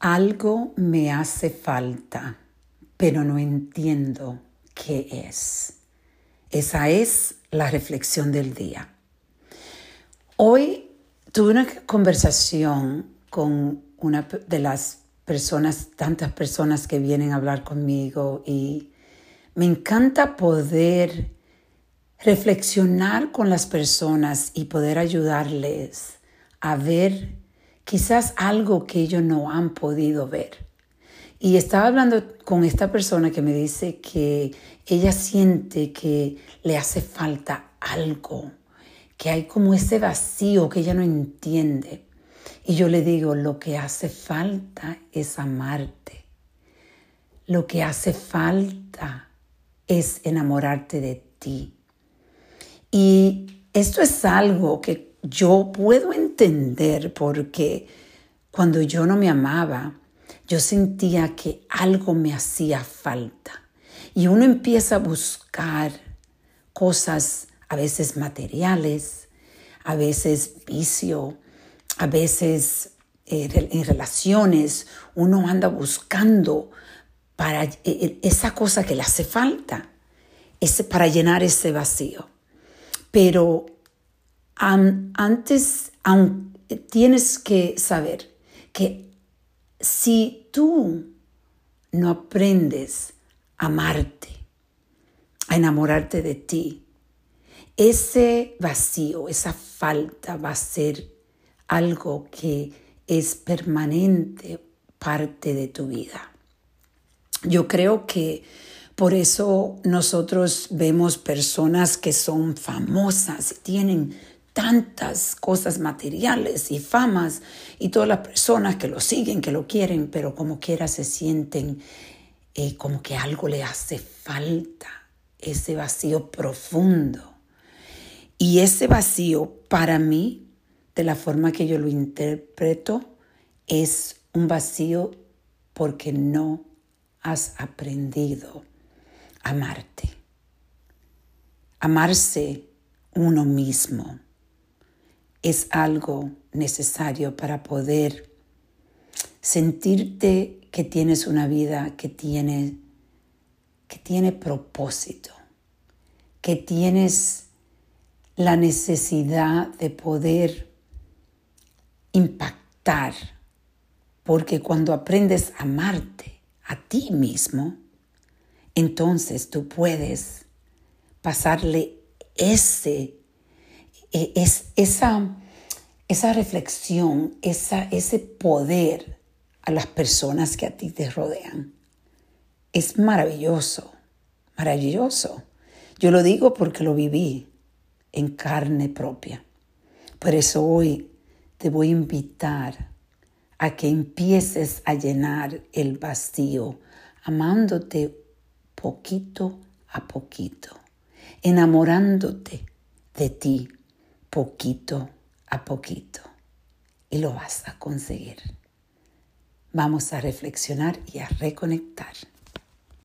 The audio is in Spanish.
Algo me hace falta, pero no entiendo qué es. Esa es la reflexión del día. Hoy tuve una conversación con una de las personas, tantas personas que vienen a hablar conmigo y me encanta poder reflexionar con las personas y poder ayudarles a ver quizás algo que ellos no han podido ver. Y estaba hablando con esta persona que me dice que ella siente que le hace falta algo, que hay como ese vacío que ella no entiende. Y yo le digo, lo que hace falta es amarte. Lo que hace falta es enamorarte de ti. Y esto es algo que yo puedo entender porque cuando yo no me amaba, yo sentía que algo me hacía falta. Y uno empieza a buscar cosas a veces materiales, a veces vicio, a veces eh, en relaciones, uno anda buscando para eh, eh, esa cosa que le hace falta, ese, para llenar ese vacío. Pero antes tienes que saber que si tú no aprendes a amarte, a enamorarte de ti, ese vacío, esa falta va a ser algo que es permanente parte de tu vida. Yo creo que por eso nosotros vemos personas que son famosas tienen tantas cosas materiales y famas y todas las personas que lo siguen, que lo quieren, pero como quiera se sienten eh, como que algo le hace falta, ese vacío profundo. Y ese vacío para mí, de la forma que yo lo interpreto, es un vacío porque no has aprendido a amarte. Amarse uno mismo es algo necesario para poder sentirte que tienes una vida que tiene, que tiene propósito, que tienes la necesidad de poder impactar, porque cuando aprendes a amarte a ti mismo, entonces tú puedes pasarle ese eh, es esa, esa reflexión, esa, ese poder a las personas que a ti te rodean. Es maravilloso, maravilloso. Yo lo digo porque lo viví en carne propia. Por eso hoy te voy a invitar a que empieces a llenar el vacío, amándote poquito a poquito, enamorándote de ti poquito a poquito y lo vas a conseguir. Vamos a reflexionar y a reconectar.